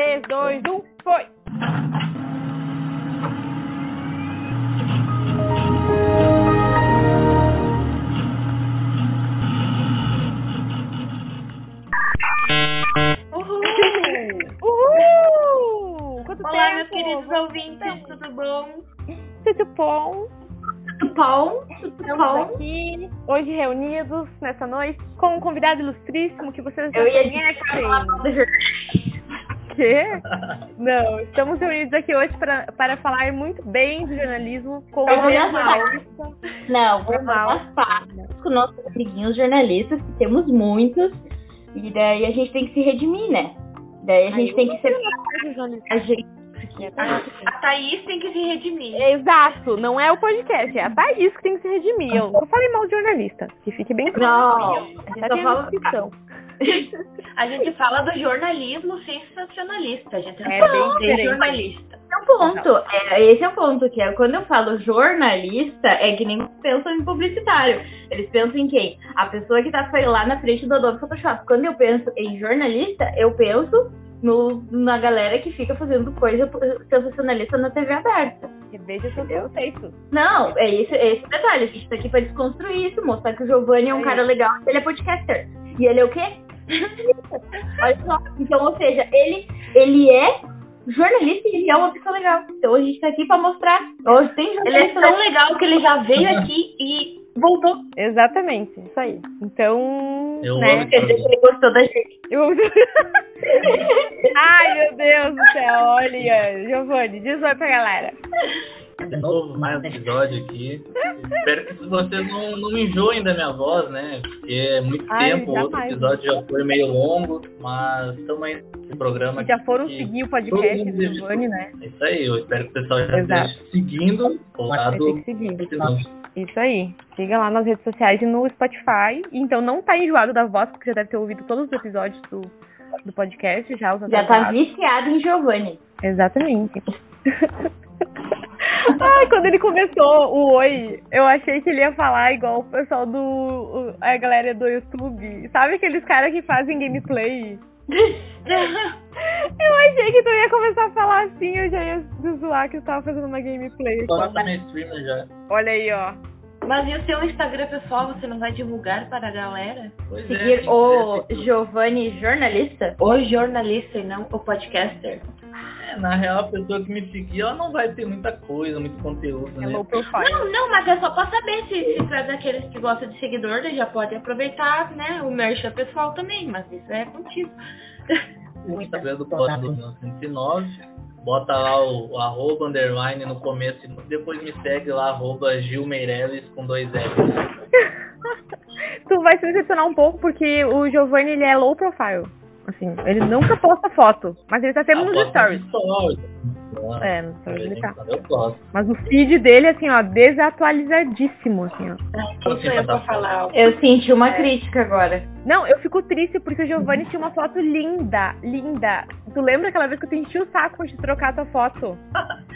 3, 2, 1, foi! Uhul! Uhul! Quanto Olá, tempo? meus queridos ouvintes, tudo bom? Tudo bom? Tudo bom? Tudo bom? aqui, hoje reunidos nessa noite, com um convidado ilustríssimo que vocês já Eu ia conhecem. Quê? Não, estamos reunidos aqui hoje para, para falar muito bem do jornalismo com o jornalista. Não, vou fácil com nossos amiguinhos jornalistas, que temos muitos, e daí a gente tem que se redimir, né? Daí a gente tem que ser. A gente... A Thaís tem que se redimir. Exato, não é o podcast, é a Thaís que tem que se redimir. Eu não falei mal de jornalista, que fique bem claro. Não, A a gente só fala. A gente fala do jornalismo sensacionalista. A gente não É fala bem jornalista. Esse é o ponto. É, esse é o ponto, que é quando eu falo jornalista, é que nem pensam em publicitário. Eles pensam em quem? A pessoa que tá foi lá na frente do Adobe Photoshop. Quando eu penso em jornalista, eu penso no, na galera que fica fazendo coisa sensacionalista na TV aberta. Reveja seus conceitos. Não, é esse, é esse o detalhe. A gente tá aqui pra desconstruir isso, mostrar que o Giovanni é um É cara legal, ele é podcaster. E ele é o quê? Olha só. Então, ou seja, ele, ele é jornalista e ele é uma pessoa legal. Então a gente tá aqui pra mostrar. Hoje tem Ele é jornalista tão legal que ele já veio aqui e voltou. Exatamente, isso aí. Então, Eu né? amo Quer dizer que ele gostou da gente. Eu... Ai, meu Deus do céu, olha. Giovanni, diz oi pra galera. De novo, mais um episódio aqui. Espero que vocês não, não enjoem da minha voz, né? Porque é muito Ai, tempo, o outro episódio já foi meio longo, mas estamos aí no programa. Já foram seguir o podcast do Giovanni, né? Isso aí, eu espero que o pessoal já Exato. esteja seguindo o Vai lado ter que seguir. Isso aí. Siga lá nas redes sociais e no Spotify. Então não tá enjoado da voz, porque já deve ter ouvido todos os episódios do, do podcast, já os Já tá viciado em Giovanni. Exatamente. Ai, quando ele começou o oi, eu achei que ele ia falar igual o pessoal do. a galera do YouTube. Sabe aqueles caras que fazem gameplay? Eu achei que tu ia começar a falar assim, eu já ia zoar que eu tava fazendo uma gameplay. Tá na streamer já. Olha aí, ó. Mas e o seu Instagram pessoal, você não vai divulgar para a galera? Pois é, Seguir que o Giovanni jornalista. O jornalista e não o podcaster. é, Na real, a pessoa que me seguir, ela não vai ter muita coisa, muito conteúdo, É né? low profile. Não, não, mas é só pra saber se, se é daqueles que gosta de seguidor, já pode aproveitar, né? O merchan pessoal também, mas isso é contigo. o Instagram do Pod do 1909. Bota lá o, o arroba underline no começo e depois me segue lá, arroba Gil Meirelles com dois L's. tu vai se decepcionar um pouco porque o Giovanni ele é low profile. Assim, ele nunca posta foto, mas ele tá sempre Ah, nos stories. stories. Ah, É, nos stories ele tá. Eu. Mas o feed dele, assim, ó, desatualizadíssimo, assim, ó. Eu pra falar? Eu senti uma crítica agora. Não, eu fico triste porque o Giovanni tinha uma foto linda, linda. Tu lembra aquela vez que eu te enchi o saco de trocar tua foto?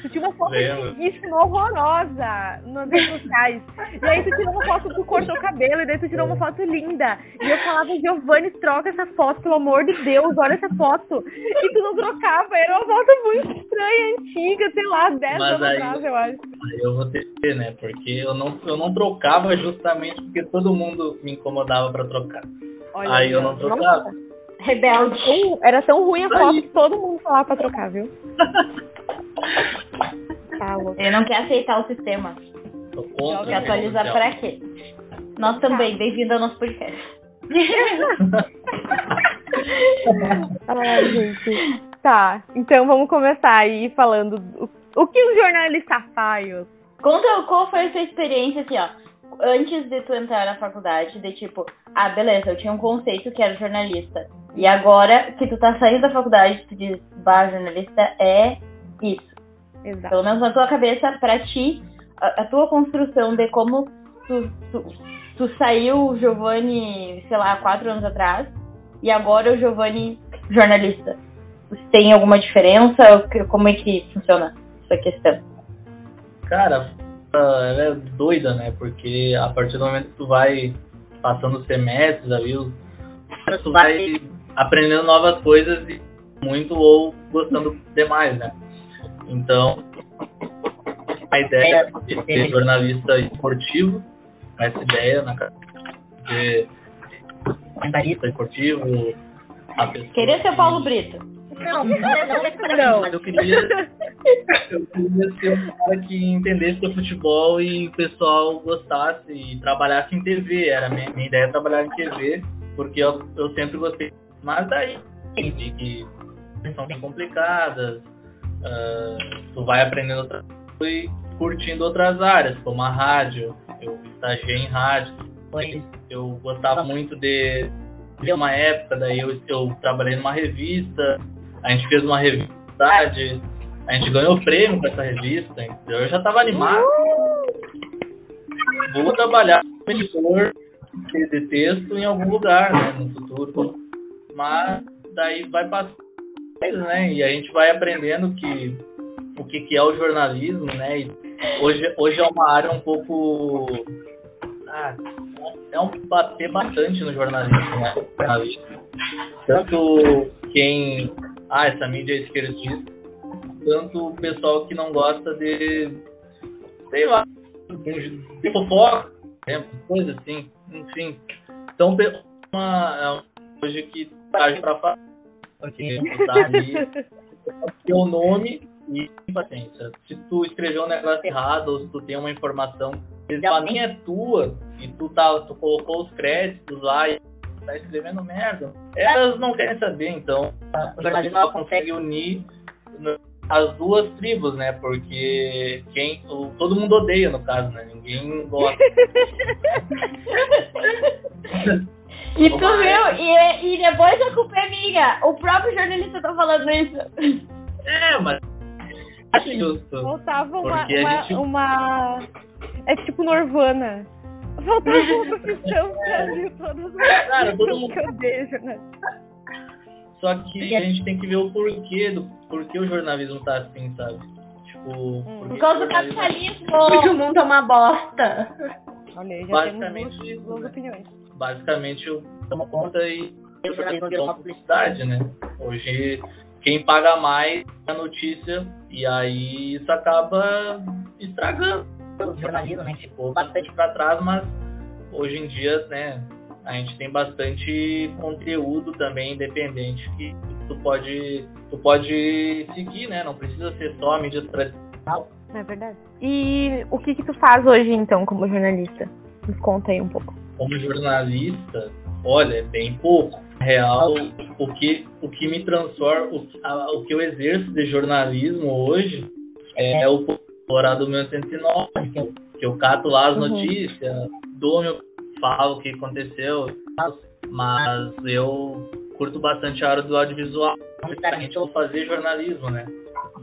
Tu tinha uma foto lindíssima, horrorosa nas redes sociais. E aí tu tirou uma foto, tu cortou o cabelo, e daí tu tirou uma foto linda. E eu falava, Giovanni, troca essa foto, pelo amor de Deus, olha essa foto. E tu não trocava, era uma foto muito estranha, antiga, sei lá, 10 Mas anos atrás, eu acho. Aí eu vou ter, né? Porque eu não, eu não trocava justamente porque todo mundo me incomodava pra trocar. Olha aí eu não trocava. Rebelde. Tão- Era tão ruim a Aí. foto que todo mundo falava pra trocar, viu? Tá. Ele não quer aceitar o sistema. Tô contra. Quer atualizar pra quê? Nós também, bem-vindo ao nosso podcast. Ai, gente. Tá, então vamos começar aí falando do- o que o jornalista faz. Conta qual foi a sua experiência, assim, ó. Antes de tu entrar na faculdade, de tipo, ah, beleza, eu tinha um conceito que era jornalista. E agora que tu tá saindo da faculdade, tu diz, bah, jornalista é isso. Exato. Pelo menos na tua cabeça, pra ti, a, a tua construção de como tu, tu, tu saiu o Giovanni, sei lá, quatro anos atrás, e agora o Giovanni jornalista. Tem alguma diferença? Como é que funciona essa questão? Cara, ela é doida, né? Porque a partir do momento que tu vai passando os semestres ali, tu vai aprendendo novas coisas e muito ou gostando demais, né? Então, a ideia de ser jornalista esportivo, essa ideia na de comentarista esportivo, pessoa Queria ser o Paulo Brito. Não, não, Mas eu queria, eu queria ser um cara que entendesse o futebol e o pessoal gostasse e trabalhasse em TV. Era minha, minha ideia trabalhar em TV, porque eu, eu sempre gostei. Mas daí, de que são bem complicadas, uh, tu vai aprendendo e curtindo outras áreas, como a rádio. Eu estagiei em rádio. Eu gostava muito de, de uma época, daí eu, eu trabalhei numa revista, a gente fez uma revista, a gente ganhou prêmio com essa revista, entendeu? Eu já estava animado. Vou trabalhar como editor de texto em algum lugar, né, no futuro. Mas daí vai passando, né? E a gente vai aprendendo que o que, que é o jornalismo, né? E hoje, hoje é uma área um pouco. Ah, é um bater bastante no jornalismo, né? Tanto quem. Ah, essa mídia é esquerdista, tanto o pessoal que não gosta de. sei lá, de fofoca, exemplo, coisa assim, enfim. Então, uma, é hoje que traz para falar. Okay. Tá ali, nome e paciência. Se tu escreveu um negócio errado ou se tu tem uma informação que nem é tua e tu, tá, tu colocou os créditos lá e tá escrevendo merda, elas não querem saber. Então, o jornalismo consegue unir as duas tribos, né? Porque quem, o, todo mundo odeia, no caso, né? Ninguém gosta. e tu viu? E, e depois a culpa é minha. O próprio jornalista tá falando isso. É, mas acho justo. Faltava uma, uma, gente... uma, É tipo Norvana. Faltava uma profissão unir todas as Cara, todo mundo... que eu odeio, né? Só que a gente tem que ver o porquê do porquê o jornalismo tá assim, sabe? Tipo, hum. por causa do capitalismo. Porque o mundo é uma bosta. Olha, já basicamente, temos duas, duas opiniões. Basicamente, eu tomo conta e jornalismo virou uma publicidade, né? Hoje, quem paga mais é a notícia e aí isso acaba estragando o jornalismo, né? Ficou bastante para trás, mas hoje em dia, né, a gente tem bastante conteúdo também independente que tu pode, tu pode seguir, né? Não precisa ser só a mídia tradicional. É verdade. E o que que tu faz hoje, então, como jornalista? Me conta aí um pouco. Como jornalista, olha, é bem pouco. Real, o que, o que me transforma, o, a, o que eu exerço de jornalismo hoje é o Colorado 1909, que eu cato lá as uhum. notícias, dou meu falo o que aconteceu, mas eu curto bastante a área do audiovisual. Sinceramente, eu vou fazer jornalismo, né?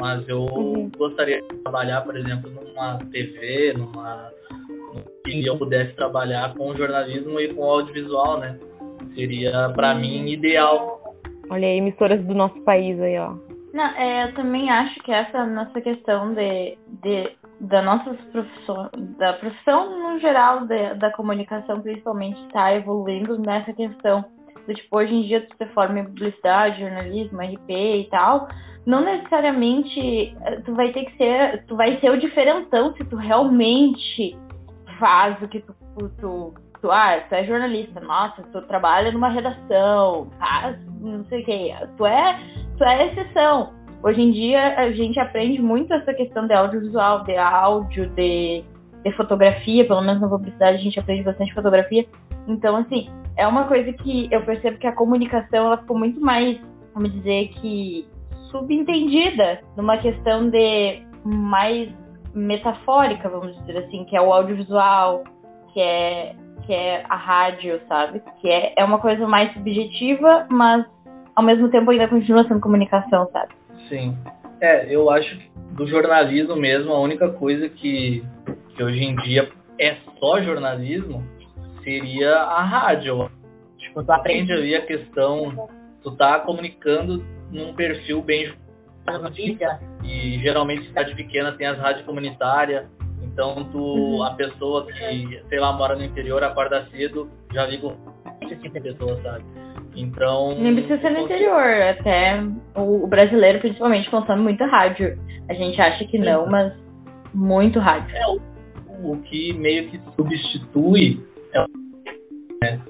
Mas eu uhum. gostaria de trabalhar, por exemplo, numa TV, numa que eu pudesse trabalhar com jornalismo e com audiovisual, né? Seria para uhum. mim ideal. Olha aí, emissoras do nosso país aí, ó. Não, é, eu também acho que essa nossa questão de, de da nossa profissão, da profissão no geral de, da comunicação principalmente está evoluindo nessa questão do tipo hoje em dia se forma em publicidade, jornalismo, RP e tal, não necessariamente eh, tu vai ter que ser, tu vai ser o diferentão se tu realmente faz o que tu, tu, tu ah, tu é jornalista, nossa, tu trabalha numa redação, faz não sei o que, tu é, tu é exceção. Hoje em dia a gente aprende muito essa questão de audiovisual, de áudio, de, de fotografia, pelo menos na publicidade a gente aprende bastante fotografia. Então, assim, é uma coisa que eu percebo que a comunicação ela ficou muito mais, vamos dizer que, subentendida numa questão de mais metafórica, vamos dizer assim, que é o audiovisual, que é, que é a rádio, sabe? Que é, é uma coisa mais subjetiva, mas ao mesmo tempo ainda continua sendo comunicação, sabe? Sim. É, eu acho que do jornalismo mesmo, a única coisa que, que hoje em dia é só jornalismo seria a rádio. Tipo, tu aprende ali a questão, tu tá comunicando num perfil bem notícia e geralmente cidade pequena tem as rádios comunitárias, então tu, uhum. a pessoa que, sei lá, mora no interior, acorda cedo, já liga esse tipo de pessoa, sabe? Então. Nem precisa ser no interior, até o brasileiro, principalmente, consome muito rádio. A gente acha que não, mas muito rádio. É, o, o que meio que substitui é o né?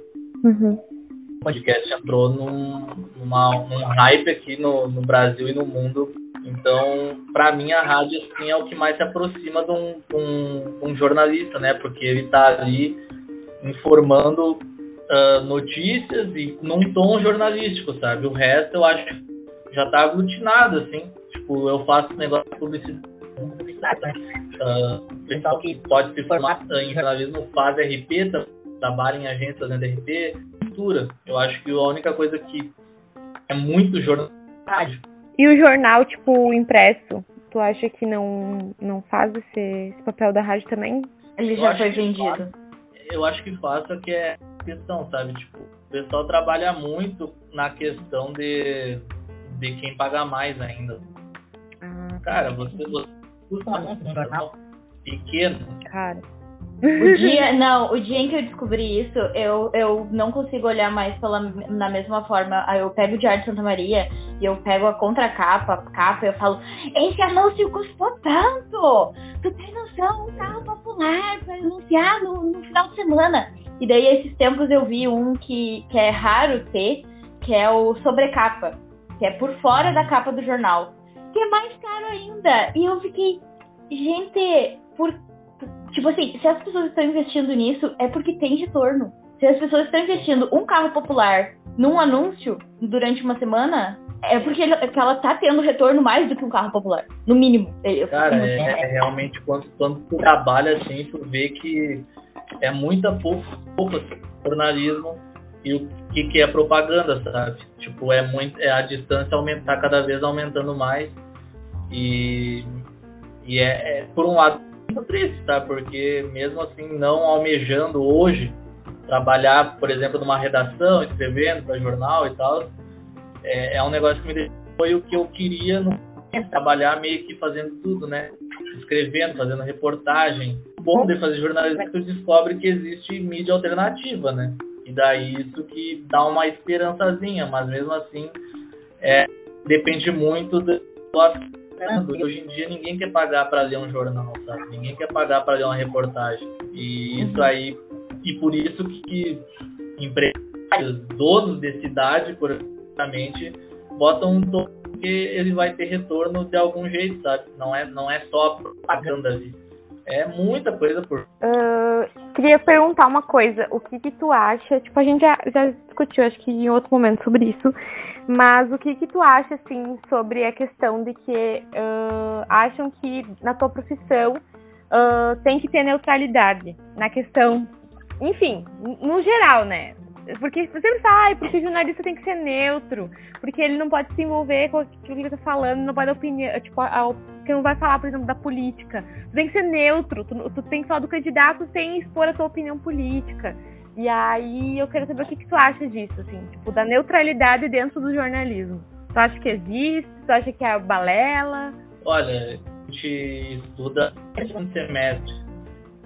Uhum. O podcast entrou num, numa, num hype aqui no, no Brasil e no mundo. Então, para mim, a rádio assim, é o que mais se aproxima de um, um, um jornalista, né? Porque ele está ali informando uh, notícias e num tom jornalístico, sabe? O resto eu acho que já tá aglutinado, assim. Tipo, eu faço negócio de publicidade. Uh, pessoal que pode se formar em jornalismo faz RP, trabalha em agências de RP, cultura. Eu acho que a única coisa que é muito jornalismo e o jornal, tipo, impresso, tu acha que não, não faz esse, esse papel da rádio também? Ele já foi vendido. eu acho que faz, só que é questão, sabe? Tipo, o pessoal trabalha muito na questão de, de quem paga mais ainda. Ah, Cara, você, você custa um jornal pequeno. cara. O dia, não, o dia em que eu descobri isso, eu, eu não consigo olhar mais pela, na mesma forma. Aí eu pego o Diário de Santa Maria e eu pego a contracapa, a capa, e eu falo, esse anúncio custou tanto! Tu tem noção, um carro popular para anunciar no, no final de semana. E daí, esses tempos, eu vi um que, que é raro ter, que é o sobrecapa, que é por fora da capa do jornal, que é mais caro ainda. E eu fiquei, gente, por Tipo assim, se as pessoas estão investindo nisso, é porque tem retorno. Se as pessoas estão investindo um carro popular num anúncio durante uma semana, é porque ele, que ela tá tendo retorno mais do que um carro popular, no mínimo. Eu, Cara, é, é, realmente quando, quando tu trabalha assim, tu vê que é muita pouco, pouco jornalismo e o que, que é propaganda, sabe? Tipo, é muito, é a distância aumentar cada vez aumentando mais e, e é, é por um lado muito triste, tá? Porque mesmo assim, não almejando hoje trabalhar, por exemplo, numa redação, escrevendo para jornal e tal, é, é, um negócio que me deixou, foi o que eu queria no, trabalhar meio que fazendo tudo, né? Escrevendo, fazendo reportagem. O bom de fazer jornalismo é que tu descobre que existe mídia alternativa, né? E daí isso que dá uma esperançazinha, mas mesmo assim é, depende muito do Hoje em dia ninguém quer pagar para ler um jornal, sabe? Ninguém quer pagar para ler uma reportagem. E isso aí, e por isso que empresários, donos de cidade, praticamente, botam um tom que ele vai ter retorno de algum jeito, sabe? Não é, não é só propaganda ali. É muita coisa por. Uh, queria perguntar uma coisa. O que, que tu acha? Tipo, a gente já, já discutiu, acho que em outro momento, sobre isso. Mas o que que tu acha, assim, sobre a questão de que uh, acham que na tua profissão uh, tem que ter neutralidade na questão, enfim, no geral, né? Porque você sempre ah, porque o jornalista tem que ser neutro, porque ele não pode se envolver com aquilo que ele tá falando, não pode opinião, tipo, a, que não vai falar, por exemplo, da política. Tu tem que ser neutro, tu, tu tem que falar do candidato sem expor a tua opinião política. E aí eu quero saber o que, que tu acha disso, assim, tipo, da neutralidade dentro do jornalismo. Tu acha que existe? Tu acha que é balela? Olha, a gente estuda no semestre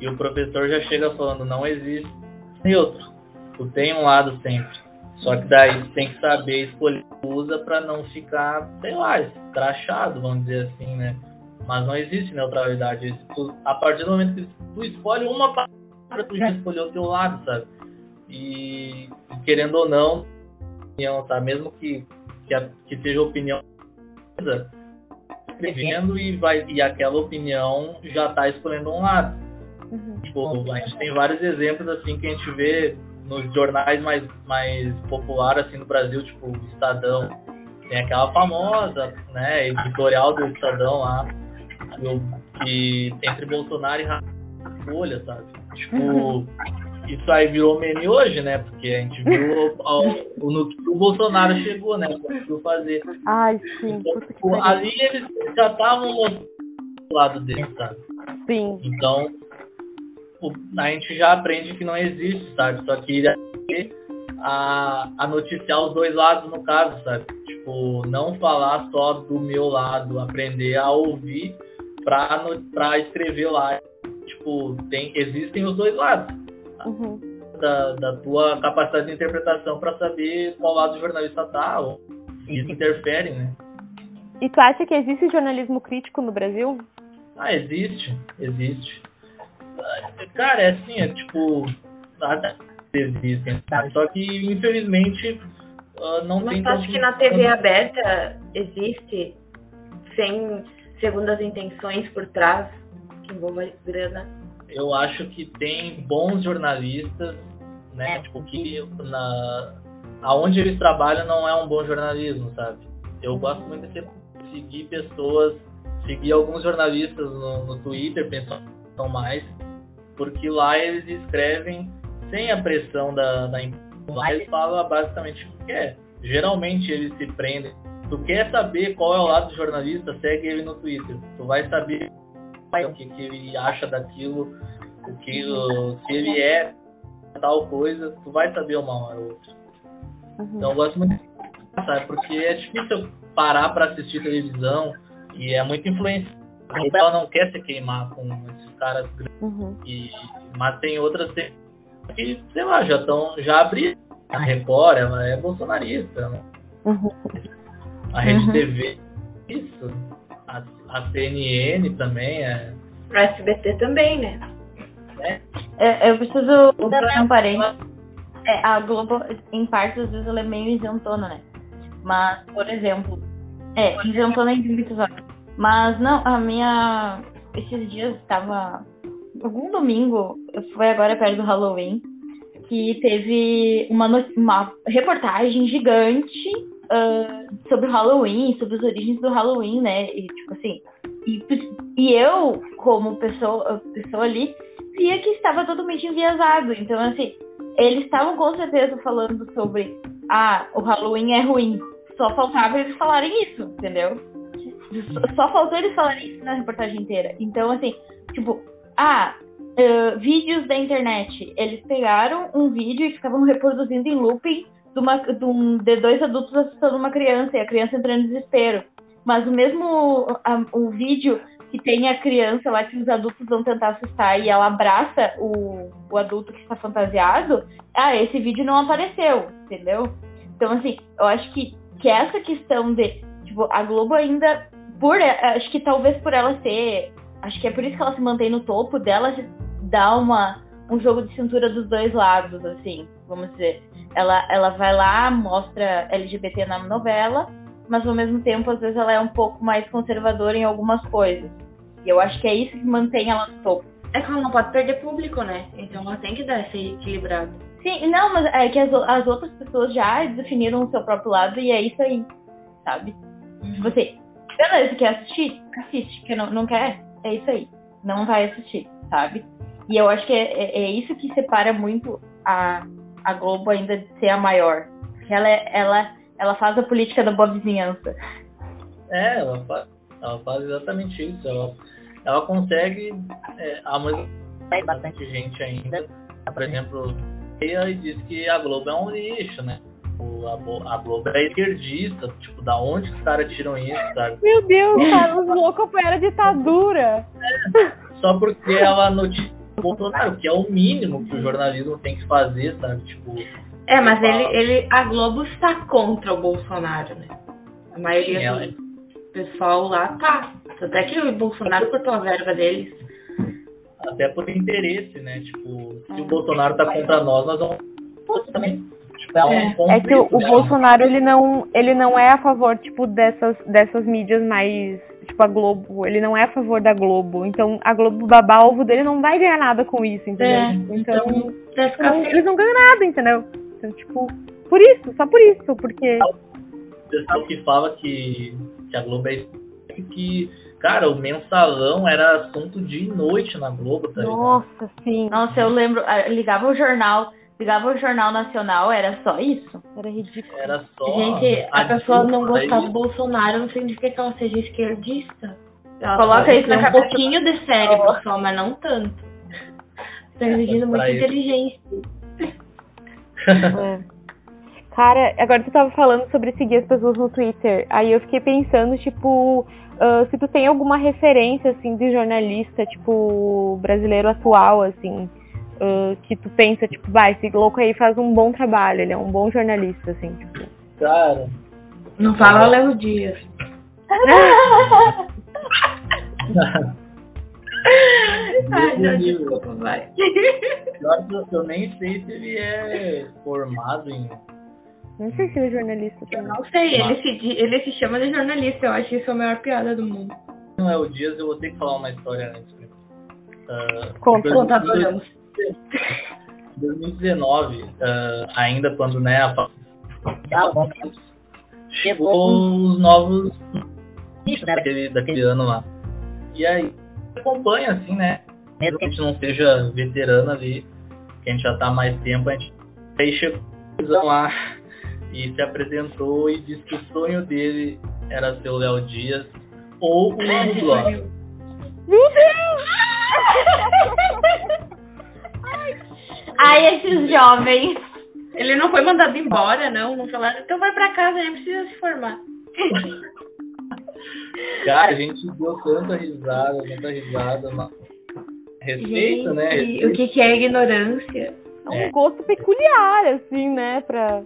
e o professor já chega falando, não existe neutro. Tu tem um lado sempre. Só que daí tu tem que saber escolher usa para não ficar, sei lá, crachado, vamos dizer assim, né? Mas não existe neutralidade. Tu, a partir do momento que tu escolhe uma palavra, tu já escolheu o teu lado, sabe? E querendo ou não, tá? Mesmo que, que, a, que seja opinião escrevendo e vai e aquela opinião já está escolhendo um lado. Uhum. Tipo, a gente tem vários exemplos assim que a gente vê nos jornais mais, mais populares assim no Brasil, tipo o Estadão. Tem aquela famosa, né, editorial do Estadão lá, que entre Bolsonaro e Folha, sabe? Tipo, uhum isso aí virou meme hoje, né? Porque a gente viu o, no que o Bolsonaro chegou, né? Conseguiu fazer. Ai, sim. Então, tipo, ali eles já estavam mostrando o lado dele, sabe? Sim. Então, a gente já aprende que não existe, sabe? Só que a, a noticiar os dois lados, no caso, sabe? Tipo, não falar só do meu lado, aprender a ouvir pra, pra escrever lá. Tipo, tem, existem os dois lados Uhum. da, da tua capacidade de interpretação para saber qual lado o jornalista tá, ou isso interfere, né? E tu acha que existe jornalismo crítico no Brasil? Ah, existe, existe. Cara, é assim, é tipo. Nada existem, sabe? Só que infelizmente uh, não Mas tem. acha tanto- que na TV aberta existe sem segundas intenções por trás que envolva grana? Eu acho que tem bons jornalistas, né? Tipo, que na, aonde eles trabalham não é um bom jornalismo, sabe? Eu gosto muito de seguir pessoas, seguir alguns jornalistas no, no Twitter, pensando mais, porque lá eles escrevem sem a pressão da, da. Lá eles falam basicamente o que quer. Geralmente eles se prendem. Tu quer saber qual é o lado do jornalista, segue ele no Twitter. Tu vai saber o que, que ele acha daquilo, o que o- se ele é tal coisa, tu vai saber uma hora ou outra. Então eu gosto muito, sabe? Porque é difícil parar pra assistir televisão e é muito influência. Ela não quer se queimar com caras grandes, Uhum. e, mas tem outras que, sei lá, já estão, já abriram. A Record, ela é bolsonarista, né? Uhum. a Rede Uhum. TV, isso. A, a CNN também é. O SBT também, né? É, eu preciso dar um parênteses. É, a Globo, em parte, às vezes ela é meio isentona, né? Mas, por exemplo, é, isentona em muitas horas. Mas não, a minha. Esses dias estava. Algum domingo, foi agora perto do Halloween, que teve uma, uma reportagem gigante ah, sobre o Halloween, sobre as origens do Halloween, né? E tipo assim. E, e eu, como pessoa, pessoa ali, via que estava totalmente enviesado. Então, assim, eles estavam com certeza falando sobre ah, o Halloween é ruim. Só faltava eles falarem isso, entendeu? Só- faltou eles falarem isso na reportagem inteira. Então, assim, tipo, ah, eh, vídeos da internet. Eles pegaram um vídeo e ficavam reproduzindo em looping de, uma, de, um, de dois adultos assustando uma criança e a criança entrando em desespero. Mas o mesmo a- o vídeo que tem a criança lá que os adultos vão tentar assustar e ela abraça o, o adulto que está fantasiado, ah, esse vídeo não apareceu, entendeu? Então, assim, eu acho que, que essa questão de, tipo, a Globo ainda, por, acho que talvez por ela ser, acho que é por isso que ela se mantém no topo dela, dá uma, um jogo de cintura dos dois lados, assim, vamos dizer. Ela, ela vai lá, mostra LGBT na novela, mas ao mesmo tempo, às vezes, ela é um pouco mais conservadora em algumas coisas. E eu acho que é isso que mantém ela no topo. É que ela não pode perder público, né? Então ela tem que dar esse equilibrado. Sim, não, mas é que as, as outras pessoas já definiram o seu próprio lado e é isso aí, sabe? Se você, beleza, quer assistir? Assiste. Que não, não quer? É isso aí. Não vai assistir, sabe? E eu acho que é, é- é isso que separa muito a, a Globo ainda de ser a maior. Porque ela, é- ela, ela faz a política da boa vizinhança. É, ela faz, ela faz exatamente isso. Ela, ela consegue. É, há muito, bastante gente ainda, por exemplo, e diz que a Globo é um lixo, né? O, a, a Globo é esquerdista, tipo, da onde os caras tiram isso, sabe? Meu Deus, cara, os loucos apoiaram a ditadura. Só porque ela noticia o Bolsonaro, que é o mínimo que o jornalismo tem que fazer, sabe? Tipo, É, mas ele, ele, a Globo está contra o Bolsonaro, né? A maioria Sim, ela- do pessoal lá tá. Até que o Bolsonaro cortou a verba deles. até por interesse, né? Tipo, se o Bolsonaro tá contra nós, nós vamos também. Tipo, é um É. que o, o né? Bolsonaro, ele não, ele não é a favor, tipo, dessas, dessas mídias mais, tipo, a Globo. Ele não é a favor da Globo. Então, a Globo babar ovo dele não vai ganhar nada com isso, entendeu? É, então, feio. eles não ganham nada, entendeu? Então, tipo, por isso, só por isso, porque... O pessoal que fala que, que a Globo é que, cara, o mensalão era assunto de noite na Globo, tá ligado? Nossa, sim. Nossa, eu lembro, ah, ligava o jornal, ligava o jornal nacional, era só isso. Era ridículo. Era só. Gente, a pessoa não Dilma, gostar do Bolsonaro não significa que ela seja esquerdista. Ela Coloca isso na um cabeça. pouquinho de cérebro só, mas não tanto. Tá exigindo pra muita inteligência. É. Cara, agora tu tava falando sobre seguir as pessoas no Twitter. Aí eu fiquei pensando, tipo, ah, se tu tem alguma referência, assim, de jornalista, tipo, brasileiro atual, assim, uh, que tu pensa, tipo, vai, esse louco aí faz um bom trabalho, ele é um bom jornalista, assim, tipo. Cara, Não fala Léo Dias. Ai, não, desculpa, vai. pior que eu nem sei se ele é formado em. Não sei se ele é jornalista Eu também. não sei, ele se, ele se chama de jornalista, eu acho isso a maior piada do mundo. Não é o Dias, eu vou ter que falar uma história antes. Ah, Conta, Conta, 2019, adoramos. 2019, ah, ainda quando né, a fa- chegou os novos ministros, né, daquele, daquele ano lá. E aí acompanha assim, né? Mesmo que a gente não seja veterano ali, que a gente já tá há mais tempo, a gente aí chegou lá e se apresentou e disse que o sonho dele era ser o Léo Dias ou o Hugo Gloss. Ai, esses jovens. Ele não foi mandado embora, não. Não falaram, então vai pra casa, nem precisa se formar. Cara, a gente deu tanta risada, tanta risada. mas- Respeito, né? Gente, o que, que é ignorância? É um É. gosto peculiar, assim, né, pra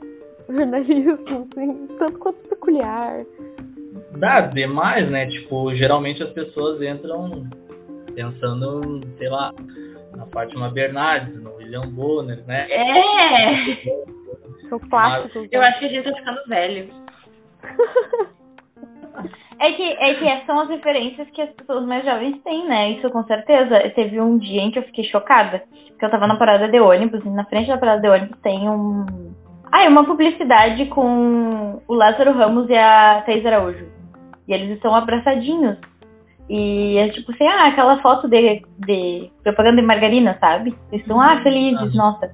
jornalismo, assim, tanto quanto peculiar. Dá demais, né? Tipo, geralmente as pessoas entram pensando, sei lá, na Fátima Bernardes, no William Bonner, né? É! São clássicos. Eu acho que a gente tá ficando velho. É que, é que são as referências que as pessoas mais jovens têm, né? Isso com certeza. Teve um dia em que eu fiquei chocada. Porque eu tava na parada de ônibus e na frente da parada de ônibus tem um. Ah, é uma publicidade com o Lázaro Ramos e a Thaís Araújo. E eles estão abraçadinhos. E é tipo assim, ah, aquela foto de, de propaganda de margarina, sabe? Eles estão, ah, felizes, nossa.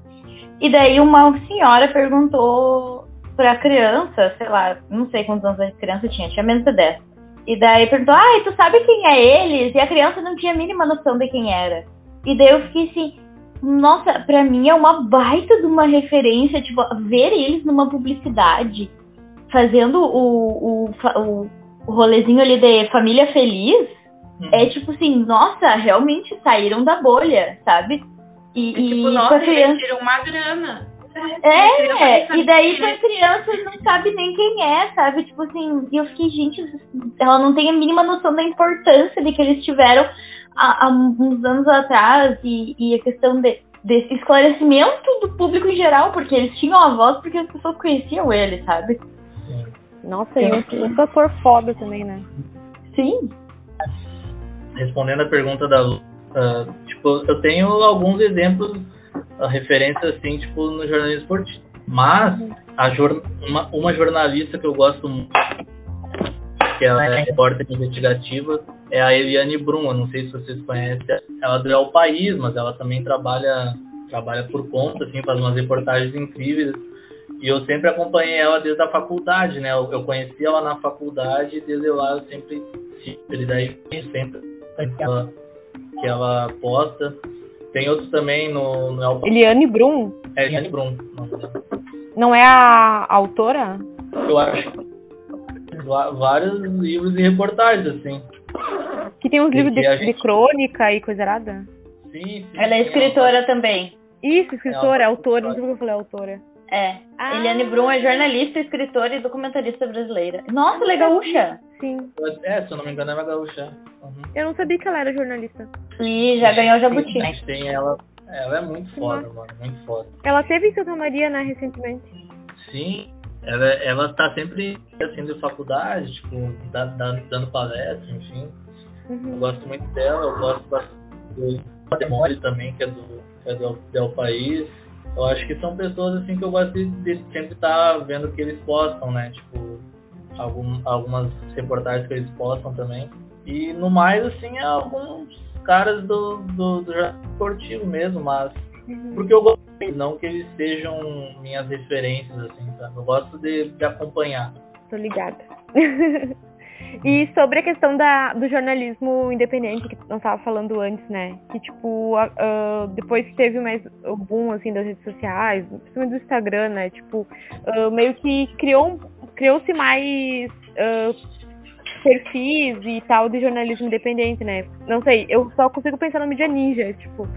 E daí uma senhora perguntou pra criança, sei lá, não sei quantos anos a criança tinha, tinha menos de 10. E daí perguntou, ai, tu sabe quem é eles? E a criança não tinha a mínima noção de quem era. E daí eu fiquei assim, nossa, pra mim é uma baita de uma referência, tipo, ver eles numa publicidade, fazendo o, o, o, o rolezinho ali de família feliz, é tipo assim, nossa, realmente saíram da bolha, sabe? E, E, tipo, e nossa, com a criança. eles tiram uma grana. É, e daí pra criança não sabe nem quem é, sabe? Tipo assim, e eu fiquei, gente, ela não tem a mínima noção da importância de que eles tiveram há, há uns anos atrás e, e a questão de, desse esclarecimento do público em geral, porque eles tinham a voz porque as pessoas conheciam ele, sabe? Nossa, e ator foda também, né? Sim. Respondendo a pergunta da Lu, ah, tipo, eu tenho alguns exemplos, ah, referências assim, tipo, no jornalismo esportivo. Mas jor- uma, uma jornalista que eu gosto muito, que ela é repórter investigativa, é a Eliane Brum. Eu não sei se vocês conhecem. Ela é o País, mas ela também trabalha trabalha por conta, assim, faz umas reportagens incríveis. E eu sempre acompanhei ela desde a faculdade, né? Eu, eu conheci ela na faculdade e desde lá eu sempre sempre daí sempre que ela, que ela posta. Tem outros também no, no El- Eliane Brum, é Eliane Brum. não, é a autora? Eu acho vários livros e reportagens, assim. Que tem uns livros de, a de gente- crônica e coisa errada? Sim, sim. Ela é sim, escritora também. Isso, escritora, É, autora, autora. não sei porque eu falei autora. É. Ah. Eliane Brum é jornalista, escritora e documentarista brasileira. Nossa, legaúcha! Sim. É, se eu não me engano, é uma gaúcha. Uhum. Eu não sabia que ela era jornalista. E já ganhou o Jabuti. A gente tem ela. Ela é muito foda, mano. Muito foda. Ela teve em Santa Maria, né, recentemente. Sim, ela, ela tá sempre assim de faculdade, tipo, da- da- dando palestra, enfim. Eu Uhum. gosto muito dela, eu gosto bastante do Patrimônio também, que é do, que é do Del País. Eu acho que são pessoas assim que eu gosto de, de sempre estar vendo o que eles postam, né? Tipo, algum, algumas reportagens que eles postam também. E no mais, assim, é alguns caras do, do, do esportivo mesmo, mas Uhum. porque eu gosto, não que eles sejam minhas referências, assim, sabe? Eu gosto de, de acompanhar. Tô ligada. e sobre a questão da, do jornalismo independente, que nós tava falando antes, né? Que, tipo, a- depois que teve mais o boom, assim, das redes sociais, principalmente do Instagram, né? Tipo, ah, meio que criou, criou-se mais ah, perfis e tal de jornalismo independente, né? Não sei, eu só consigo pensar no mídia ninja, tipo,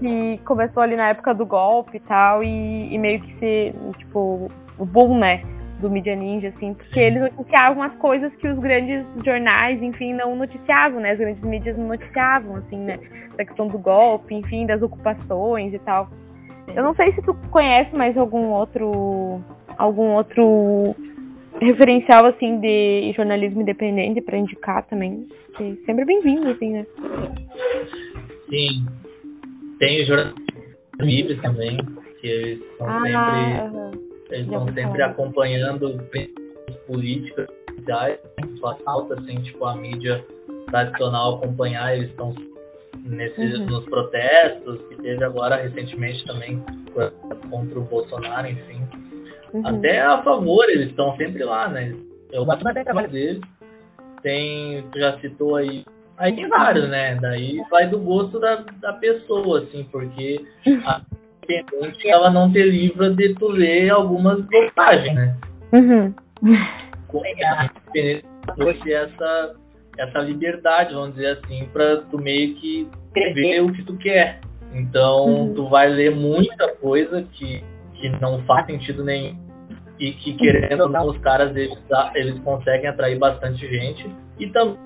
que começou ali na época do golpe e tal, e, e meio que se, tipo, o boom, né, do Media Ninja, assim, porque eles noticiavam as coisas que os grandes jornais, enfim, não noticiavam, né, as grandes mídias não noticiavam, assim, né, da questão do golpe, enfim, das ocupações e tal. Eu não sei se tu conhece mais algum outro, algum outro referencial, assim, de jornalismo independente para indicar também, que sempre bem-vindo, assim, né. Sim, tem os jornalistas livres também, que eles estão Ah, sempre. Eles estão ouvi sempre falar. acompanhando as políticas sociais, só falta assim, tipo, a mídia tradicional acompanhar, eles estão nesses, Uhum. nos protestos, que teve agora recentemente também contra o Bolsonaro, enfim. Uhum. Até a favor, eles estão sempre lá, né? Eu bato na tecla deles. Tem, tu já citou aí, aí tem vários, né? Daí vai do gosto da, da pessoa, assim, porque a independente ela não te livra de tu ler algumas bobagens, né? Uhum. Trouxe essa, essa liberdade, vamos dizer assim, pra tu meio que escrever o que tu quer. Então, Uhum. tu vai ler muita coisa que, que não faz sentido nenhum e que, querendo não, os caras, eles, eles conseguem atrair bastante gente. E também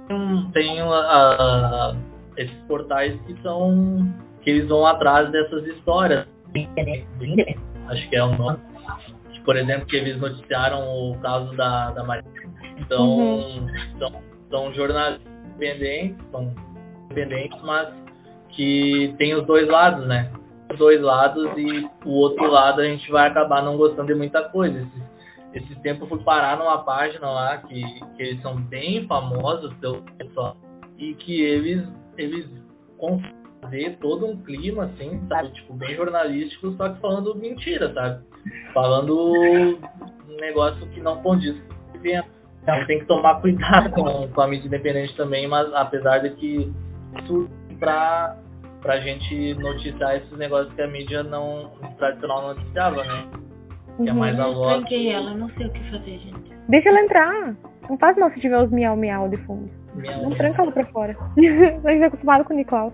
tem a- a- esses portais que são que eles vão atrás dessas histórias. Acho que é o nome. Por exemplo, que eles noticiaram o caso da, da Maria. Então, Uhum. são, são jornalistas independentes, são independentes, mas que tem os dois lados, né? Os dois lados e o outro lado a gente vai acabar não gostando de muita coisa. Esses, esse tempo eu fui parar numa página lá que, que eles são bem famosos pessoal e que eles, eles fazer todo um clima, assim, sabe? Tipo, bem jornalístico, só que falando mentira, sabe? Falando um negócio que não condiz com. Então tem que tomar cuidado com, com a mídia independente também, mas apesar de que surge pra, pra gente noticiar esses negócios que a mídia não tradicional não noticiava, né? Que é Uhum. mais a Eu voz. tranquei ela, não sei o que fazer, gente. Deixa ela entrar. Não faz mal se tiver os miau miau de fundo. minha- Não tranca ela pra fora. a gente é acostumado com o Nicolau.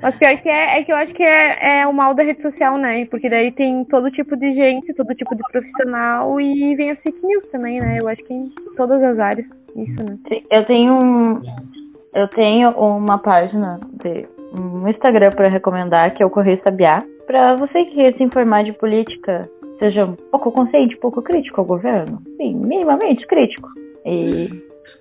Mas pior que é, é que eu acho que é, é o mal da rede social, né? Porque daí tem todo tipo de gente, todo tipo de profissional e vem as fake news também, né? Eu acho que em todas as áreas, isso, né? Eu tenho um, eu tenho uma página de um Instagram para recomendar que é o Correio Sabiá. Para você que quer se informar de política, seja um pouco consciente, pouco crítico ao governo, sim, minimamente crítico. E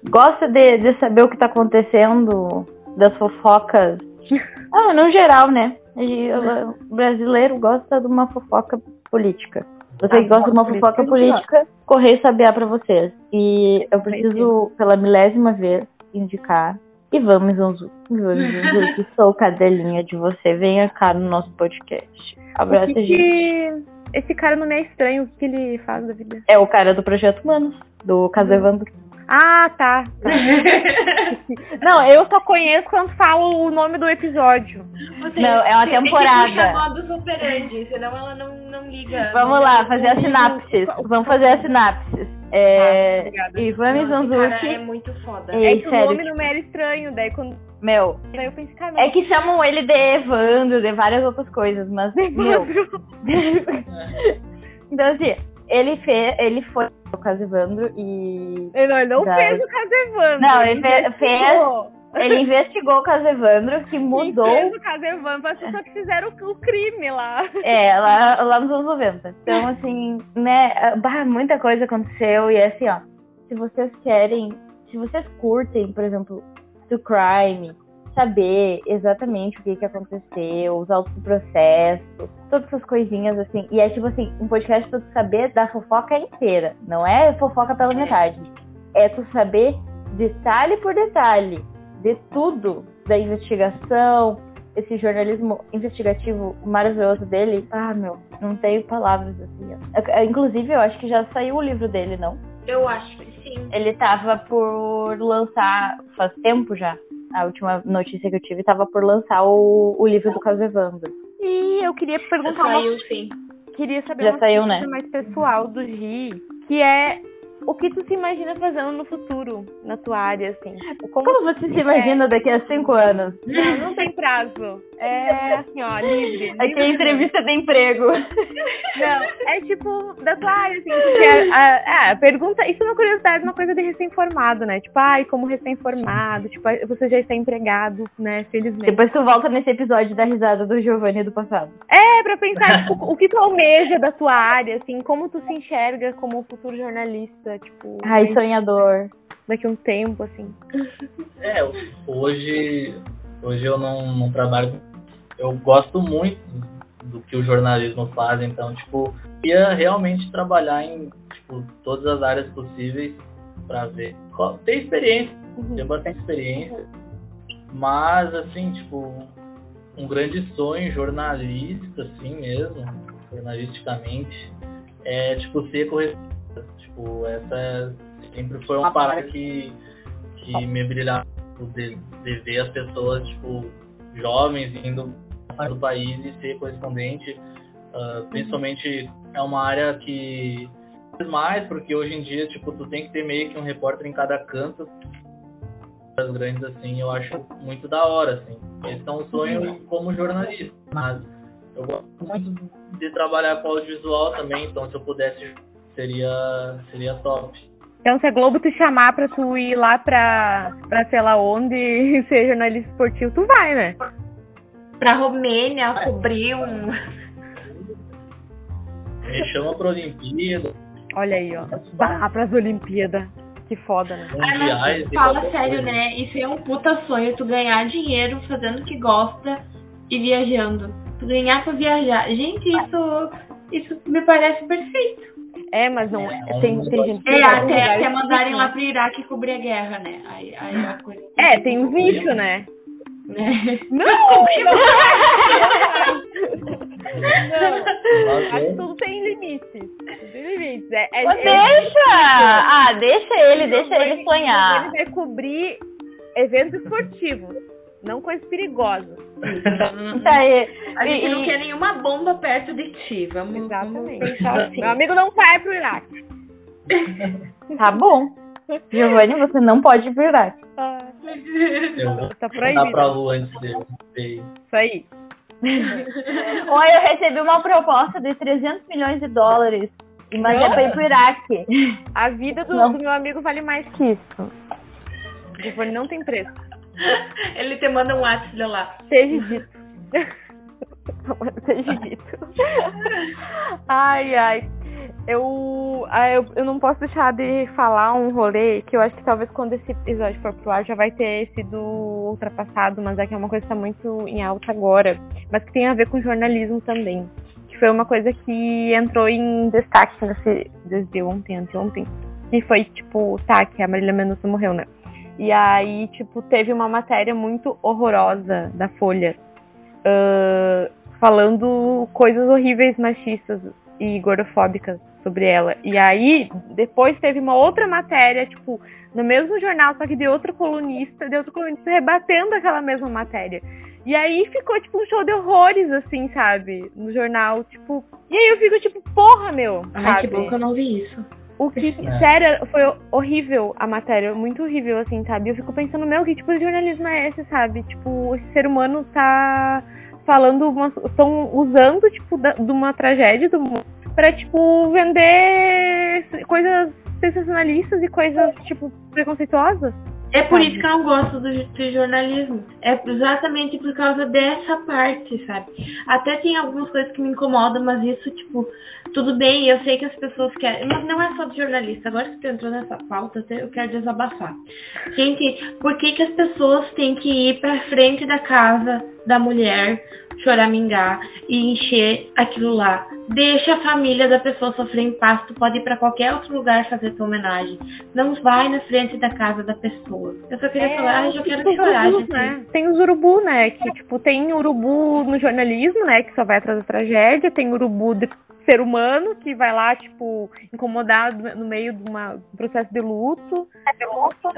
gosta de, de saber o que está acontecendo, das fofocas. Ah, no geral, né? O brasileiro gosta de uma fofoca política. Você que gosta de uma fofoca política, Correio Sabiá para vocês. E eu preciso, pela milésima vez, indicar Ivan Mizanzu. Ivan Mizanzu, que sou cadelinha de você. Venha cá no nosso podcast. Abraço, que gente. que esse cara não me é estranho? O que ele faz da vida? É o cara do Projeto Humanos, do Casevandro. Ah, tá. tá. Não, eu só conheço quando falo o nome do episódio. Você Não, é uma tem que temporada. puxar modo superandi, senão ela não, não liga. Vamos Não lá, fazer a sinapses. Vamos fazer a sinapses. É, obrigada. Ivan cara é Mizanzuki. muito foda. É, É que o sério, nome não me era estranho, daí quando. Meu, Daí eu pensei, cara, é que chamam ele de Evandro, de várias outras coisas, mas, meu, Então, assim, ele fez, ele foi o caso Evandro e Ele não, ele não Da- fez o caso Evandro. Não, ele fe- investigou. ele investigou o caso Evandro, que mudou, fez o caso Evandro foi as pessoas que fizeram o, crime lá. é, lá, lá nos anos 90. Então, assim, né, bah, muita coisa aconteceu e é assim, ó, se vocês querem, se vocês curtem, por exemplo, do crime, saber exatamente o que que aconteceu, os autos do processo, todas essas coisinhas assim. E é tipo assim, um podcast pra tu saber da fofoca inteira. Não é fofoca pela metade. É tu saber detalhe por detalhe de tudo da investigação, esse jornalismo investigativo maravilhoso dele. Ah, meu, não tenho palavras assim. ó. É- é, Inclusive, eu acho que já saiu o livro dele, não? Eu acho que sim. Ele tava por lançar faz tempo já. A última notícia que eu tive tava por lançar o, o livro do caso Evandro. E eu queria perguntar uma Saiu sim. queria saber Já uma saiu, coisa né? mais pessoal do Gi, que é o que tu se imagina fazendo no futuro, na tua área, assim. Como, Como você se imagina daqui a cinco anos? Não, não tem prazo. É assim, ó, livre. Aqui é livre. entrevista de emprego. Não, é tipo, da tua área, assim, porque a, a, a pergunta, isso é uma curiosidade, uma coisa de recém-formado, né? Tipo, ai, como recém-formado, tipo, você já está empregado, né, felizmente. Depois tu volta nesse episódio da risada do Giovanni do passado. É, pra pensar, tipo, o que tu almeja da tua área, assim, como tu se enxerga como futuro jornalista, tipo, Ai, sonhador. daqui a um tempo, assim. É, hoje, hoje eu não, não trabalho. Eu gosto muito do que o jornalismo faz, então, tipo, ia realmente trabalhar em tipo, todas as áreas possíveis para ver. Ter experiência, ter bastante experiência, mas, assim, tipo, um grande sonho jornalista, assim mesmo, jornalisticamente, é, tipo, ser correspondente. Tipo, essa sempre foi uma parada que, que me brilhava de, de ver as pessoas, tipo, jovens indo para o país e ser correspondente. ah, principalmente é uma área que mais porque hoje em dia tipo tu tem que ter meio que um repórter em cada canto as grandes assim eu acho muito da hora assim esse é um sonho como jornalista mas eu gosto muito de trabalhar com audiovisual também então se eu pudesse seria seria top Então, se a Globo te chamar pra tu ir lá pra, pra sei lá onde e ser jornalista esportivo, tu vai, né? Pra Romênia, cobrir um. me chama para Olimpíada Olha aí, ó. Bah, pras Olimpíadas. Que foda, né? Ah, mundiais mas fala sério, coisa. né? Isso é um puta sonho, tu ganhar dinheiro fazendo o que gosta e viajando. Tu ganhar pra viajar. Gente, isso, isso me parece perfeito. É, mas não é. Tem, tem gente que É, até, até mandarem lá pro Iraque cobrir a guerra, né? Aí, aí é a coisa. É, tem um vício, né? né? Não! Mas, Acho que é, tudo tem limites. Tudo tem limites. É, é, é- deixa! Ah, deixa ele, deixa ele Ele sonhar. vai cobrir eventos esportivos, não coisas perigosas. Isso aí. A gente E- não e- quer nenhuma bomba perto de ti. Vamos, vamos Exatamente. pensar assim. Meu amigo não vai pro Iraque. Tá bom. Giovanni, você não pode ir pro Iraque. Ah, eu vou tá proibido. pra lua antes de de ir. Isso aí. Olha, eu recebi uma proposta de 300 milhões de dólares. Mas é pra ir pro Iraque. A vida do, do meu amigo vale mais que isso. O Giovanni não tem preço. Ele te manda um WhatsApp lá. Seja dito. Seja dito. Ai, ai. Eu, eu, eu não posso deixar de falar um rolê que eu acho que talvez quando esse episódio for pro ar já vai ter sido ultrapassado, mas é que é uma coisa que tá muito em alta agora, mas que tem a ver com jornalismo também. Que foi uma coisa que entrou em destaque nesse, desde ontem, anteontem. Que foi, tipo, tá, que a Marília Mendonça morreu, né? E aí, tipo, teve uma matéria muito horrorosa da Folha ah, falando coisas horríveis machistas e gordofóbicas sobre ela. E aí, depois teve uma outra matéria, tipo, no mesmo jornal, só que de outro colunista, de outro colunista rebatendo aquela mesma matéria. E aí ficou, tipo, um show de horrores, assim, sabe? No jornal, tipo. E aí eu fico, tipo, porra, meu. Ai, sabe? que bom que eu não vi isso. O que, É. sério, foi horrível a matéria, muito horrível, assim, sabe? Eu fico pensando, meu, que tipo de jornalismo é esse, sabe? Tipo, esse ser humano tá falando, estão usando, tipo, da- de uma tragédia do mundo pra, tipo, vender coisas sensacionalistas e coisas, tipo, preconceituosas. É por isso que eu não gosto do, do jornalismo. É exatamente por causa dessa parte, sabe? Até tem algumas coisas que me incomodam, mas isso, tipo, tudo bem, eu sei que as pessoas querem. Mas não é só de jornalista. Agora que tu entrou nessa pauta, eu quero desabafar. Gente, por que, que as pessoas têm que ir pra frente da casa da mulher choramingar e encher aquilo lá? Deixa a família da pessoa sofrer em paz. Tu pode ir pra qualquer outro lugar fazer tua homenagem. Não vai na frente da casa da pessoa. Eu só queria falar, ai, eu quero tem chorar, urubus, né? Tem os urubu, né? Que, tipo, tem urubu no jornalismo, né? Que só vai atrás da tragédia. Tem urubu de ser humano que vai lá, tipo, incomodado no meio de um processo de luto. É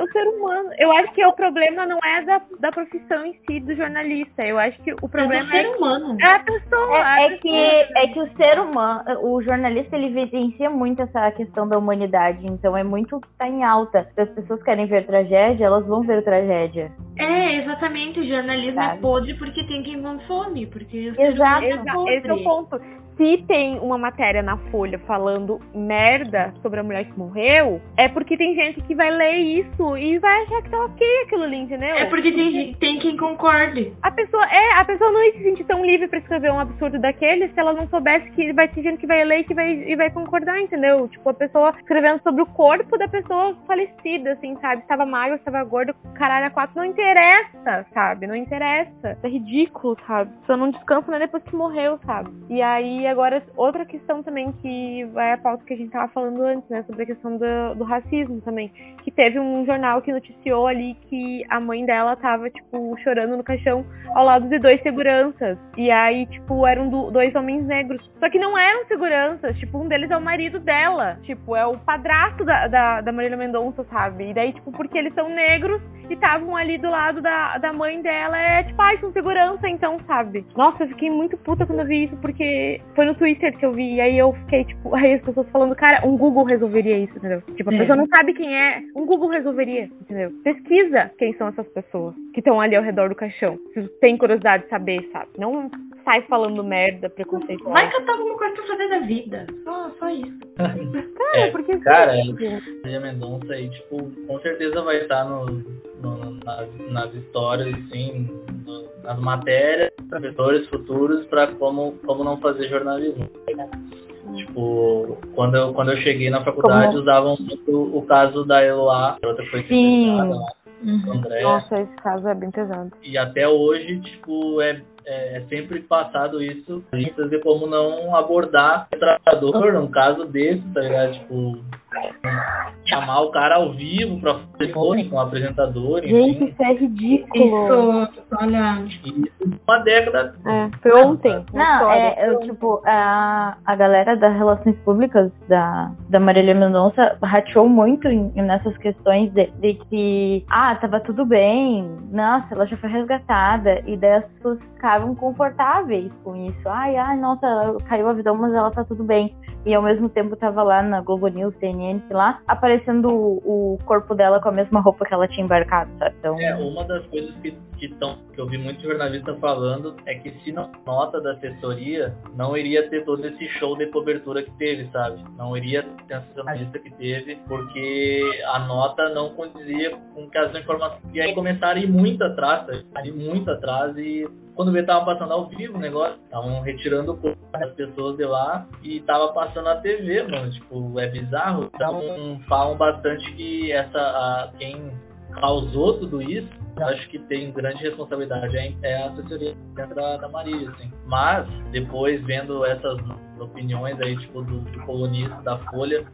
o ser humano. Eu acho que o problema não é da, da profissão em si do jornalista. Eu acho que o problema é é, ser humano. é a pessoa. É, é que, é que o ser humano, o jornalista, ele evidencia muito essa questão da humanidade. Então é muito o que está em alta. Se as pessoas querem ver tragédia, elas vão ver tragédia. É, exatamente. O jornalismo Sabe. é podre porque tem quem consome. Porque o Exato. ser humano é Exa- Esse é o ponto. Se tem uma matéria na Folha falando merda sobre a mulher que morreu, é porque tem gente que vai ler isso e vai achar que tá ok aquilo ali, entendeu? É porque tem, tem quem concorde. A pessoa, é, a pessoa não ia se sentir tão livre pra escrever um absurdo daquele se ela não soubesse que vai ter gente que vai ler e que vai, e vai concordar, entendeu? Tipo, a pessoa escrevendo sobre o corpo da pessoa falecida, assim, sabe? Estava magra, estava gorda, caralho, a quatro não interessa, sabe? Não interessa. É ridículo, sabe? Pessoa não descansa nem depois que morreu, sabe? E aí, agora, outra questão também que vai a pauta que a gente tava falando antes, né? Sobre a questão do, do racismo também. Que teve um jornal que noticiou ali que a mãe dela tava, tipo, chorando no caixão ao lado de dois seguranças. E aí, tipo, eram do- dois homens negros. Só que não eram seguranças. Tipo, um deles é o marido dela. Tipo, é o padrasto da, da, da Marília Mendonça, sabe? E daí, tipo, porque eles são negros e estavam ali do lado da, da mãe dela, é tipo, ai, são segurança, então, sabe? Nossa, eu fiquei muito puta quando eu vi isso, porque foi no Twitter que eu vi. E aí eu fiquei, tipo, aí as pessoas falando, cara, um Google resolveria isso, entendeu? Tipo, a É. pessoa não sabe quem é, um Google resolveria, entendeu? Pesquisa quem são essas pessoas que estão ali ao redor do caixão. Se tem curiosidade de saber, sabe? Não sai falando merda, preconceito. Vai catar alguma coisa pra fazer da vida. Só, só isso. Cara, É, porque. cara, Marília Mendonça aí, tipo, com certeza vai estar no, no- nas, nas histórias, assim, no- nas matérias, professores futuros para como, como não fazer jornalismo. Tipo, quando eu, quando eu cheguei na faculdade, Como- usavam muito o caso da Eloá, outra foi Sim. lá, do André. Nossa, esse caso é bem pesado. E até hoje, tipo, é, é, é sempre passado isso. A gente ver como não abordar o trabalhador num caso desse, tá ligado? Tipo, chamar o cara ao vivo pra fazer com o apresentador, Gente, enfim. isso é ridículo. Isso, olha. Isso uma década. É, foi ontem. Não, é, eu, tipo, a, a galera das relações públicas da, da Marília Mendonça rateou muito em- nessas questões de, de que, ah, tava tudo bem, nossa, ela já foi resgatada, e daí as pessoas ficavam confortáveis com isso. Ai, ai, nossa, caiu a visão, mas ela tá tudo bem. E ao mesmo tempo tava lá na Globo News, CNN, sei lá, aparecendo o, o corpo dela com a mesma roupa que ela tinha embarcado, sabe? Então, É, uma das coisas que, que, tão, que eu vi muito jornalista falando é que se não nota da assessoria, não iria ter todo esse show de cobertura que teve, sabe? Não iria ter a jornalista que teve, porque a nota não condizia com que as informações. E aí começaram a ir muito atrás, sabe? Ir muito atrás e quando vê tava passando ao vivo o negócio, estavam retirando o corpo das pessoas de lá e tava passando na TV, mano. Tipo, é bizarro. Então falam bastante que essa a, quem causou tudo isso, eu acho que tem grande responsabilidade é é a assessoria da, da Marília, assim. Mas, depois, vendo essas opiniões aí, tipo, do, do colunista da Folha,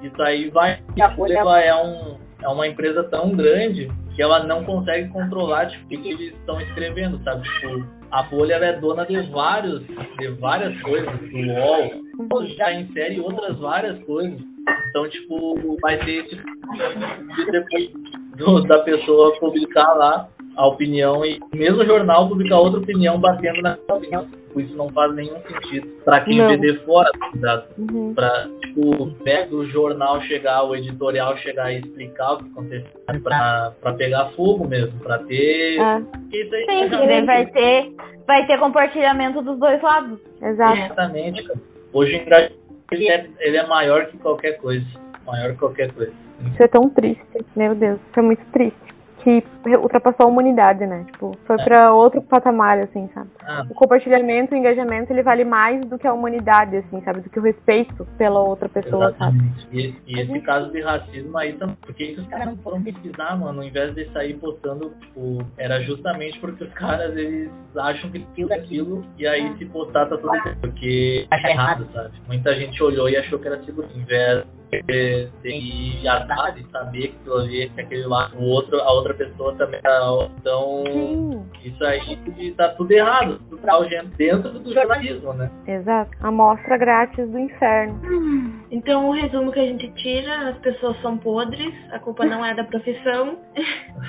isso aí vai. A Folha é, um, é uma empresa tão grande que ela não consegue controlar tipo, o que eles estão escrevendo, sabe? Tipo, a Folha é dona de vários, de várias coisas, do UOL, já insere outras várias coisas. Então, tipo, vai ter de depois do- da pessoa publicar lá a opinião e mesmo o jornal publicar outra opinião batendo na opinião. Isso não faz nenhum sentido. Pra quem Não. vê de fora, tá? Uhum. pra tipo, o jornal chegar, o editorial chegar e explicar o que aconteceu, pra, pra pegar fogo mesmo, pra ter. É, Isso aí sim, que daí vai ter, vai ter compartilhamento dos dois lados. exato. Exatamente, cara. Hoje o engajamento ele é, ele é maior que qualquer coisa. Maior que qualquer coisa. Isso é tão triste. Meu Deus, isso é muito triste. Que ultrapassou a humanidade, né? Tipo, foi É. pra outro patamar, assim, sabe? Ah, O compartilhamento, o engajamento, ele vale mais do que a humanidade, assim, sabe? Do que o respeito pela outra pessoa, sabe? Exatamente. E, e esse caso de racismo aí também. Porque os caras não foram pesquisar, mano. Ao invés de sair postando, tipo, era justamente porque os caras, eles acham que aquilo é aquilo. E aí se postar tá tudo bem. Porque acha errado, sabe? Muita gente olhou e achou que era. Ao invés Porque tem que ir atrás e saber que ali, que aquele lá, o outro, a outra pessoa também tá. Então, Sim, isso aí tá tudo errado, tudo tá dentro do jornalismo, né? exato. Amostra grátis do inferno. Então, o resumo que a gente tira, as pessoas são podres, a culpa não é da profissão.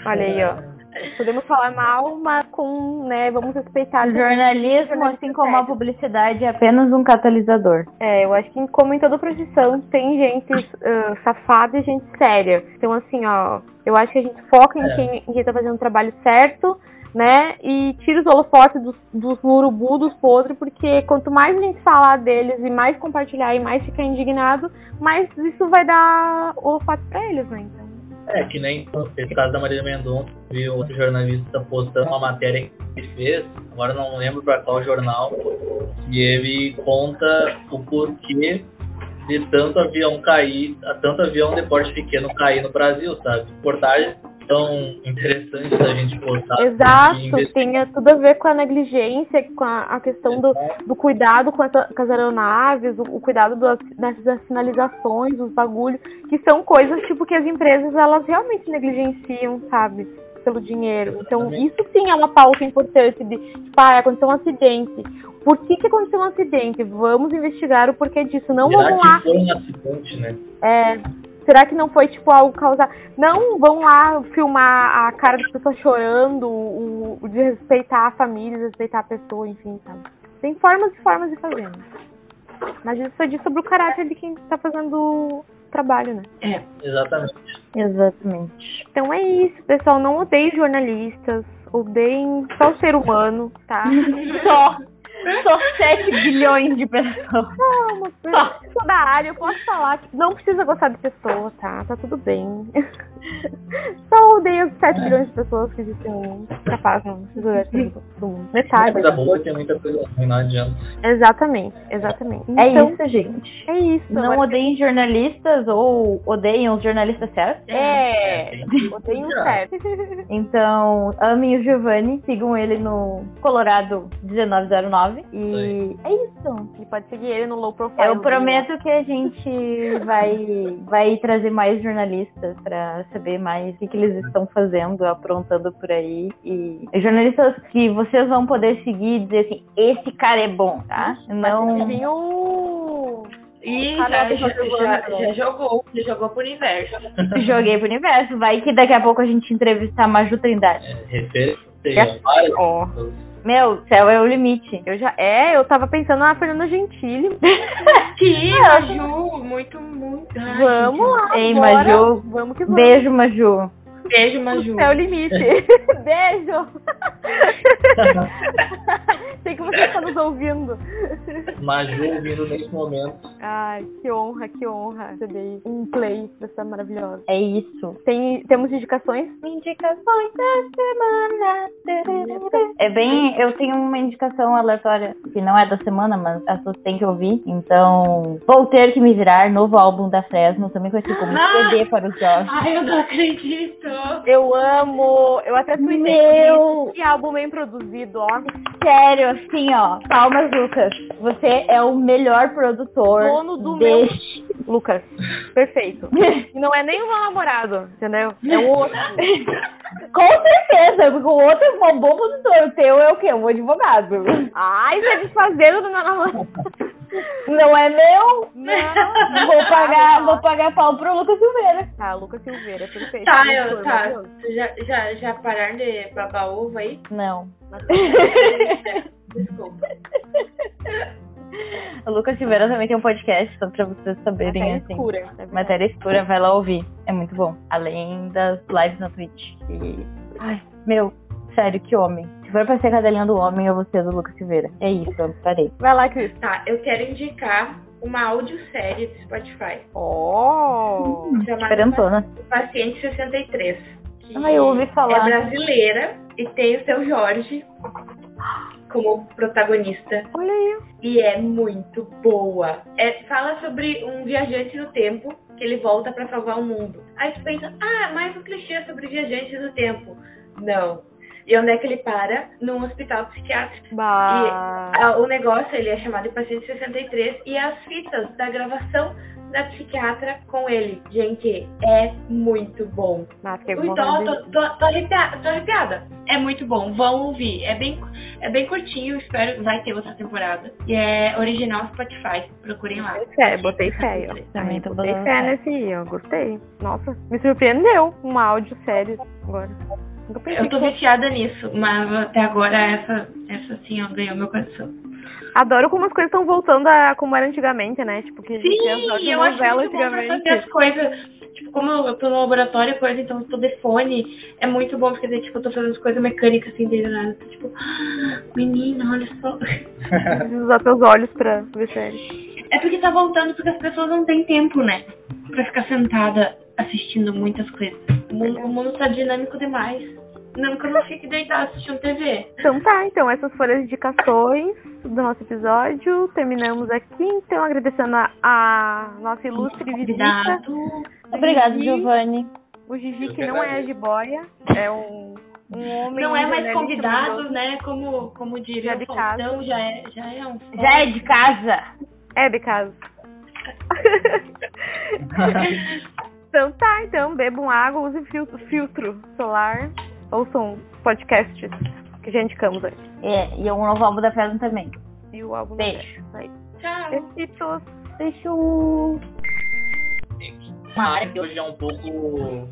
Olha aí, ó. Podemos falar mal, mas com, né, vamos respeitar. O jornalismo, assim como a publicidade, é apenas um catalisador. É, eu acho que como em toda profissão tem gente ah, safada e gente séria. Então, assim, ó, eu acho que a gente foca em, É. quem, em quem tá fazendo o trabalho certo, né? E tira os holofotes dos, dos urubu, dos podres, porque quanto mais a gente falar deles e mais compartilhar e mais ficar indignado, mais isso vai dar holofote pra eles, né? Então, É, que nem esse caso da Maria Mendonça, vi outro jornalista postando uma matéria que ele fez, agora não lembro para qual jornal, e ele conta o porquê de tanto avião cair, tanto avião de porte pequeno cair no Brasil, sabe? Reportagem tão interessante da gente postar. Exato, tem tudo a ver com a negligência, com a, a questão do, do cuidado com, essa- com as aeronaves, o, o cuidado das, das, sinalizações, os bagulhos, que são coisas tipo que as empresas elas realmente negligenciam, sabe? Pelo dinheiro. Então, isso sim é uma pauta importante de, tipo, ah, aconteceu um acidente. Por que, que aconteceu um acidente? Vamos investigar o porquê disso. Não vamos lá foi um acidente, né? é, será que não foi, tipo, algo causar... Não vão lá filmar a cara das pessoas chorando, o, o de respeitar a família, respeitar a pessoa, enfim, sabe? Tem formas e formas de fazer. né? Mas isso só diz sobre o caráter de quem tá fazendo o trabalho, né? É. Exatamente. Exatamente. Então é isso, pessoal. Não odeiem jornalistas, odeiem só o ser humano, tá? Só, só 7 bilhões de pessoas. Não, mas eu sou da área, eu posso falar que não precisa gostar de pessoa, tá? Tá tudo bem. Só odeio as 7 bilhões de pessoas que existem no universo do mundo. Metade. coisa boa tem muita coisa ruim, não adianta. Exatamente, exatamente. É Então, isso, gente. É isso. Não odeiem jornalistas ou odeiem os jornalistas certos. É, odeio o certo. Então, amem o Giovanni, sigam ele no Colorado 1909. E é isso. E pode seguir ele no low profile. Eu prometo que a gente vai, vai trazer mais jornalistas pra saber mais o que, que eles estão fazendo, aprontando por aí. E jornalistas que vocês vão poder seguir e dizer assim: esse cara é bom, tá? Não. Tem o. E Ah, já, já, já, jogou, já jogou pro universo. Joguei pro universo. Vai que daqui a pouco a gente entrevistar a Maju Trindade. É, referência, várias Ó. Meu, céu é o limite. Eu já. É, eu tava pensando na Fernanda Gentili. Sim, Maju, muito, muito. Ai, Vamos lá. Ei. Maju. Vamos que vamos. Beijo, Maju. Beijo, Maju. É o limite. Beijo. Sei que você está nos ouvindo. Maju ouvindo nesse momento. Ai, que honra, que honra receber um play dessa maravilhosa. É isso. Tem, temos indicações? Indicações da semana. É bem. Eu tenho uma indicação aleatória, que não é da semana, mas as pessoas têm que ouvir. Então, vou ter que me virar. Novo álbum da Fresno, também conhecido como Ah! CD para os jovens. Ai, eu não acredito. Eu amo. Eu até tuitei Meu! que álbum bem produzido, ó. Sério, assim, ó. Palmas, Lucas. Você é o melhor produtor Dono do meu- deste. Lucas. Perfeito. E não é nem o meu namorado, entendeu? É o outro. Com certeza, porque o outro é um bom produtor. O teu é o quê? Um advogado. Ai, tá desfazendo do meu namorado. Não é meu? Não. Vou pagar, vou pagar pau pro Lucas Silveira. Tá, Lucas Silveira, perfeito. Tá, eu, tá. maravilhoso. Já, já, já pararam de babar ovo aí? Não. Desculpa. O Lucas Silveira também tem um podcast, só pra vocês saberem, Matéria assim. escura. é. Matéria escura, vai lá ouvir. É muito bom. Além das lives na Twitch. Que... Ai, meu, sério, que homem. Se for pra ser cadelinha do homem, eu vou ser do Lucas Silveira. É isso, eu parei. Vai lá, Cris. Tá, eu quero indicar uma audiosérie do Spotify. Oh! Chamada. Paciente 63. Que Ai, eu ouvi falar. É brasileira e tem o seu Jorge como protagonista. Olha aí. E é muito boa. É, fala sobre um viajante no tempo que ele volta pra salvar o mundo. Aí tu pensa, ah, mais um clichê sobre viajantes no tempo. Não. E onde é que ele para? Num hospital psiquiátrico. Bah. Ah, o negócio ele é chamado de paciente 63 e as fitas da gravação da psiquiatra com ele. Gente, é muito bom. Mas que Então, tô, tô, tô, arrepiada, tô arrepiada. É muito bom, vão ouvir. É bem, é bem curtinho, espero que vai ter outra temporada. E é original Spotify, procurem lá. Botei fé, botei fé, ó. Também tô Botei fé nesse ó. Gostei. Nossa, me surpreendeu um áudio sério agora. Eu tô viciada nisso, mas até agora essa, essa sim, ó, ganhou meu coração. Adoro como as coisas estão voltando a como era antigamente, né? Tipo, que Sim, as eu acho muito bom pra fazer antigamente. as coisas. Tipo, como eu tô no laboratório e coisa, então eu tô de fone, é muito bom, porque daí, tipo, eu tô fazendo as coisas mecânicas assim, desde nada. Tipo, ah, menina, olha só. Usar teus olhos pra ver série. É porque tá voltando, porque as pessoas não têm tempo, né? Pra ficar sentada assistindo muitas coisas. O mundo, o mundo tá dinâmico demais. Não que eu não fique deitada assistindo TV. Então tá, então essas foram as indicações do nosso episódio. Terminamos aqui, então agradecendo a, a nossa ilustre visita. Gigi. Giovanni. O Gigi, que não é a jiboia, é um, um homem. Não é mais convidado, né? Como, como diria Já de o Faustão, já é, já é um. Já é de casa. É, de casa. então tá, então bebam água, usem fil- filtro solar, ouçam podcasts que já indicamos aí. É, e o novo álbum da Fresno também. E o álbum Beijo. Tchau. Besitos. Beijo. Uma área que hoje é um pouco